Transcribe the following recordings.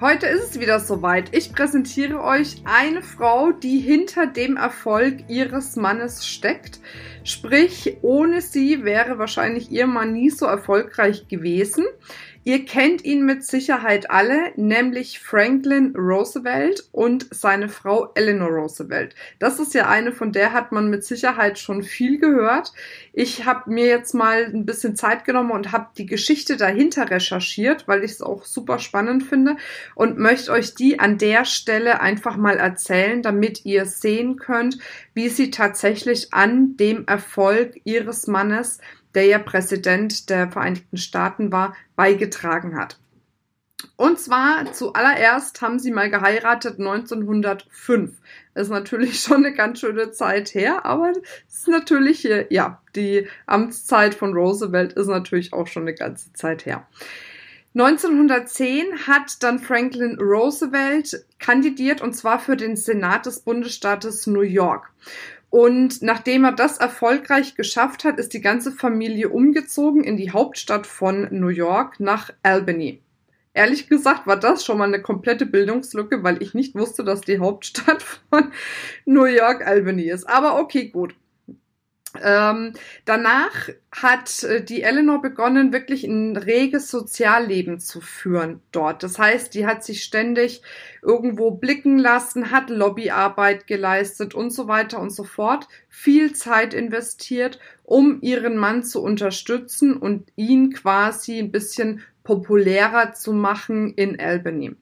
Heute ist es wieder soweit. Ich präsentiere euch eine Frau, die hinter dem Erfolg ihres Mannes steckt. Sprich, ohne sie wäre wahrscheinlich ihr Mann nie so erfolgreich gewesen. Ihr kennt ihn mit Sicherheit alle, nämlich Franklin Roosevelt und seine Frau Eleanor Roosevelt. Das ist ja eine, von der hat man mit Sicherheit schon viel gehört. Ich habe mir jetzt mal ein bisschen Zeit genommen und habe die Geschichte dahinter recherchiert, weil ich es auch super spannend finde und möchte euch die an der Stelle einfach mal erzählen, damit ihr sehen könnt, wie sie tatsächlich an dem Erfolg ihres Mannes der ja Präsident der Vereinigten Staaten war, beigetragen hat. Und zwar zuallererst haben sie mal geheiratet 1905. Das ist natürlich schon eine ganz schöne Zeit her, aber es ist natürlich, ja, die Amtszeit von Roosevelt ist natürlich auch schon eine ganze Zeit her. 1910 hat dann Franklin Roosevelt kandidiert und zwar für den Senat des Bundesstaates New York. Und nachdem er das erfolgreich geschafft hat, ist die ganze Familie umgezogen in die Hauptstadt von New York nach Albany. Ehrlich gesagt war das schon mal eine komplette Bildungslücke, weil ich nicht wusste, dass die Hauptstadt von New York Albany ist. Aber okay, gut. Ähm, danach hat äh, die Eleanor begonnen, wirklich ein reges Sozialleben zu führen dort. Das heißt, die hat sich ständig irgendwo blicken lassen, hat Lobbyarbeit geleistet und so weiter und so fort, viel Zeit investiert, um ihren Mann zu unterstützen und ihn quasi ein bisschen populärer zu machen in Albany.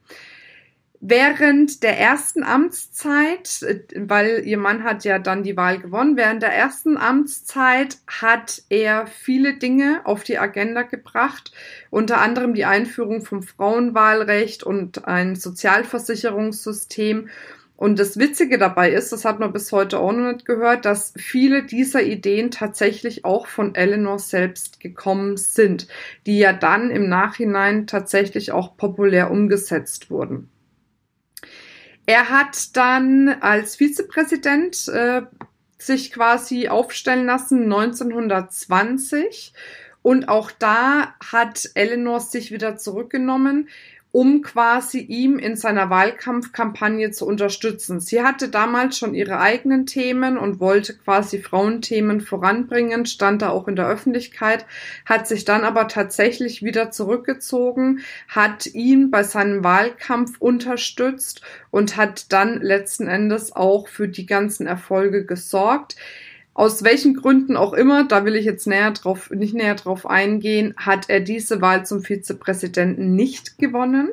Während der ersten Amtszeit, weil ihr Mann hat ja dann die Wahl gewonnen, während der ersten Amtszeit hat er viele Dinge auf die Agenda gebracht, unter anderem die Einführung vom Frauenwahlrecht und ein Sozialversicherungssystem. Und das Witzige dabei ist, das hat man bis heute auch noch nicht gehört, dass viele dieser Ideen tatsächlich auch von Eleanor selbst gekommen sind, die ja dann im Nachhinein tatsächlich auch populär umgesetzt wurden. Er hat dann als Vizepräsident äh, sich quasi aufstellen lassen 1920 und auch da hat Eleanor sich wieder zurückgenommen um quasi ihm in seiner Wahlkampfkampagne zu unterstützen. Sie hatte damals schon ihre eigenen Themen und wollte quasi Frauenthemen voranbringen, stand da auch in der Öffentlichkeit, hat sich dann aber tatsächlich wieder zurückgezogen, hat ihn bei seinem Wahlkampf unterstützt und hat dann letzten Endes auch für die ganzen Erfolge gesorgt. Aus welchen Gründen auch immer, da will ich jetzt näher drauf, nicht näher drauf eingehen, hat er diese Wahl zum Vizepräsidenten nicht gewonnen.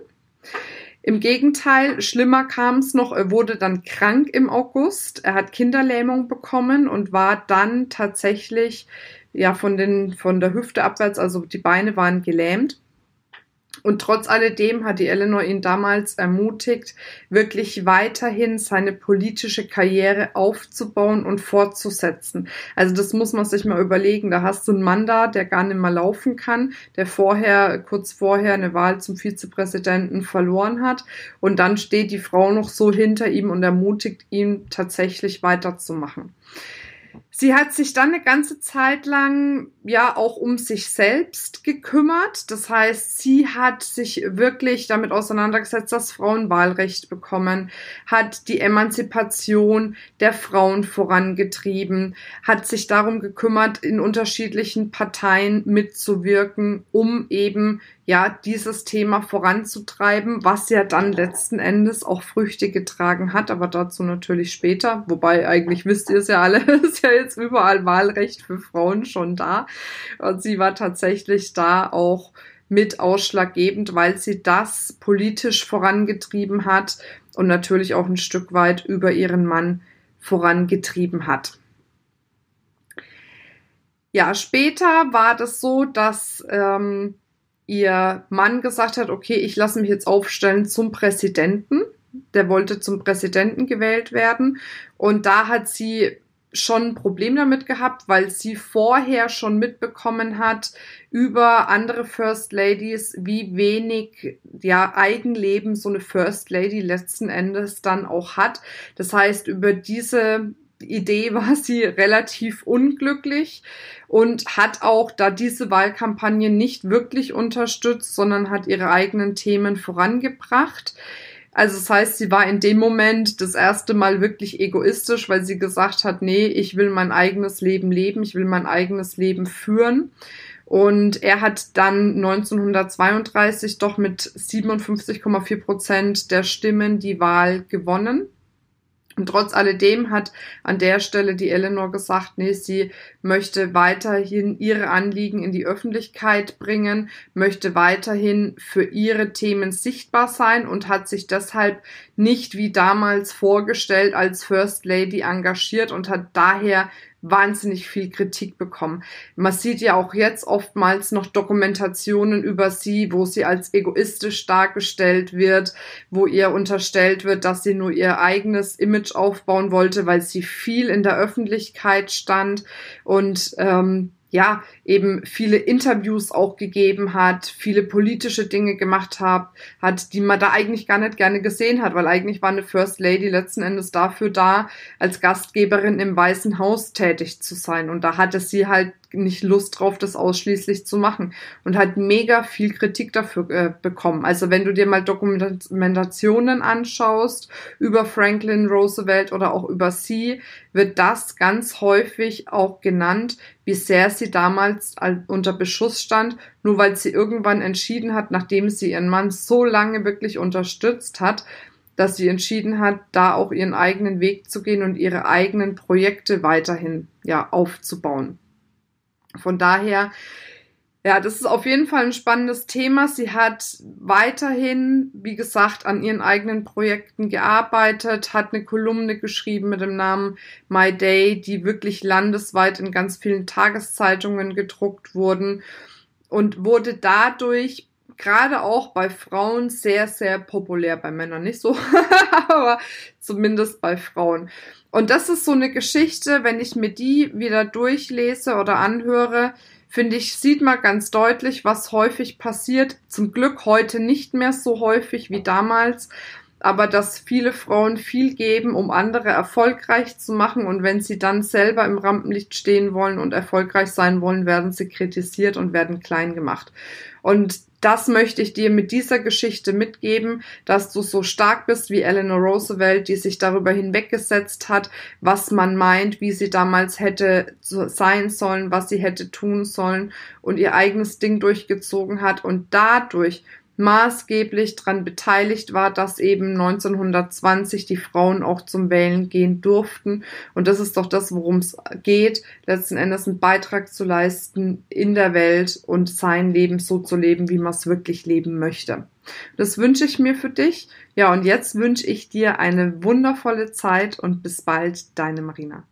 Im Gegenteil, schlimmer kam es noch, er wurde dann krank im August, er hat Kinderlähmung bekommen und war dann tatsächlich ja von den von der Hüfte abwärts, also die Beine waren gelähmt und trotz alledem hat die Eleanor ihn damals ermutigt, wirklich weiterhin seine politische Karriere aufzubauen und fortzusetzen. Also das muss man sich mal überlegen. Da hast du einen Mann da, der gar nicht mehr laufen kann, der vorher, kurz vorher eine Wahl zum Vizepräsidenten verloren hat. Und dann steht die Frau noch so hinter ihm und ermutigt ihn tatsächlich weiterzumachen. Sie hat sich dann eine ganze Zeit lang ja auch um sich selbst gekümmert. Das heißt, sie hat sich wirklich damit auseinandergesetzt, das Frauenwahlrecht bekommen, hat die Emanzipation der Frauen vorangetrieben, hat sich darum gekümmert, in unterschiedlichen Parteien mitzuwirken, um eben ja, dieses Thema voranzutreiben, was ja dann letzten Endes auch Früchte getragen hat, aber dazu natürlich später. Wobei eigentlich wisst ihr es ja alle, ist ja jetzt überall Wahlrecht für Frauen schon da. Und sie war tatsächlich da auch mit ausschlaggebend, weil sie das politisch vorangetrieben hat und natürlich auch ein Stück weit über ihren Mann vorangetrieben hat. Ja, später war das so, dass ähm, ihr Mann gesagt hat, okay, ich lasse mich jetzt aufstellen zum Präsidenten. Der wollte zum Präsidenten gewählt werden. Und da hat sie schon ein Problem damit gehabt, weil sie vorher schon mitbekommen hat über andere First Ladies, wie wenig ja Eigenleben so eine First Lady letzten Endes dann auch hat. Das heißt, über diese Idee war sie relativ unglücklich und hat auch da diese Wahlkampagne nicht wirklich unterstützt, sondern hat ihre eigenen Themen vorangebracht. Also das heißt, sie war in dem Moment das erste Mal wirklich egoistisch, weil sie gesagt hat, nee, ich will mein eigenes Leben leben, ich will mein eigenes Leben führen. Und er hat dann 1932 doch mit 57,4 Prozent der Stimmen die Wahl gewonnen. Und trotz alledem hat an der Stelle die Eleanor gesagt, nee, sie möchte weiterhin ihre Anliegen in die Öffentlichkeit bringen, möchte weiterhin für ihre Themen sichtbar sein und hat sich deshalb nicht wie damals vorgestellt als First Lady engagiert und hat daher wahnsinnig viel Kritik bekommen. Man sieht ja auch jetzt oftmals noch Dokumentationen über sie, wo sie als egoistisch dargestellt wird, wo ihr unterstellt wird, dass sie nur ihr eigenes Image aufbauen wollte, weil sie viel in der Öffentlichkeit stand und ähm, ja, eben viele Interviews auch gegeben hat, viele politische Dinge gemacht hat, hat, die man da eigentlich gar nicht gerne gesehen hat, weil eigentlich war eine First Lady letzten Endes dafür da, als Gastgeberin im Weißen Haus tätig zu sein. Und da hatte sie halt nicht Lust drauf, das ausschließlich zu machen und hat mega viel Kritik dafür äh, bekommen. Also wenn du dir mal Dokumentationen anschaust über Franklin Roosevelt oder auch über sie, wird das ganz häufig auch genannt, wie sehr sie damals unter Beschuss stand, nur weil sie irgendwann entschieden hat, nachdem sie ihren Mann so lange wirklich unterstützt hat, dass sie entschieden hat, da auch ihren eigenen Weg zu gehen und ihre eigenen Projekte weiterhin ja aufzubauen. Von daher, ja, das ist auf jeden Fall ein spannendes Thema. Sie hat weiterhin, wie gesagt, an ihren eigenen Projekten gearbeitet, hat eine Kolumne geschrieben mit dem Namen My Day, die wirklich landesweit in ganz vielen Tageszeitungen gedruckt wurden und wurde dadurch gerade auch bei Frauen sehr, sehr populär, bei Männern nicht so, aber zumindest bei Frauen. Und das ist so eine Geschichte, wenn ich mir die wieder durchlese oder anhöre, finde ich, sieht man ganz deutlich, was häufig passiert. Zum Glück heute nicht mehr so häufig wie damals, aber dass viele Frauen viel geben, um andere erfolgreich zu machen und wenn sie dann selber im Rampenlicht stehen wollen und erfolgreich sein wollen, werden sie kritisiert und werden klein gemacht. Und das möchte ich dir mit dieser Geschichte mitgeben, dass du so stark bist wie Eleanor Roosevelt, die sich darüber hinweggesetzt hat, was man meint, wie sie damals hätte sein sollen, was sie hätte tun sollen und ihr eigenes Ding durchgezogen hat und dadurch maßgeblich daran beteiligt war, dass eben 1920 die Frauen auch zum Wählen gehen durften. Und das ist doch das, worum es geht, letzten Endes einen Beitrag zu leisten in der Welt und sein Leben so zu leben, wie man es wirklich leben möchte. Das wünsche ich mir für dich. Ja, und jetzt wünsche ich dir eine wundervolle Zeit und bis bald, deine Marina.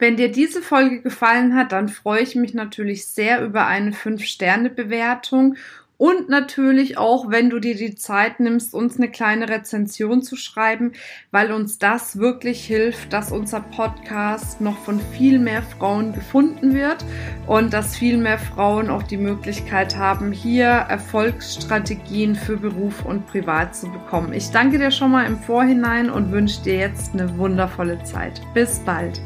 Wenn dir diese Folge gefallen hat, dann freue ich mich natürlich sehr über eine 5-Sterne-Bewertung und natürlich auch, wenn du dir die Zeit nimmst, uns eine kleine Rezension zu schreiben, weil uns das wirklich hilft, dass unser Podcast noch von viel mehr Frauen gefunden wird und dass viel mehr Frauen auch die Möglichkeit haben, hier Erfolgsstrategien für Beruf und Privat zu bekommen. Ich danke dir schon mal im Vorhinein und wünsche dir jetzt eine wundervolle Zeit. Bis bald.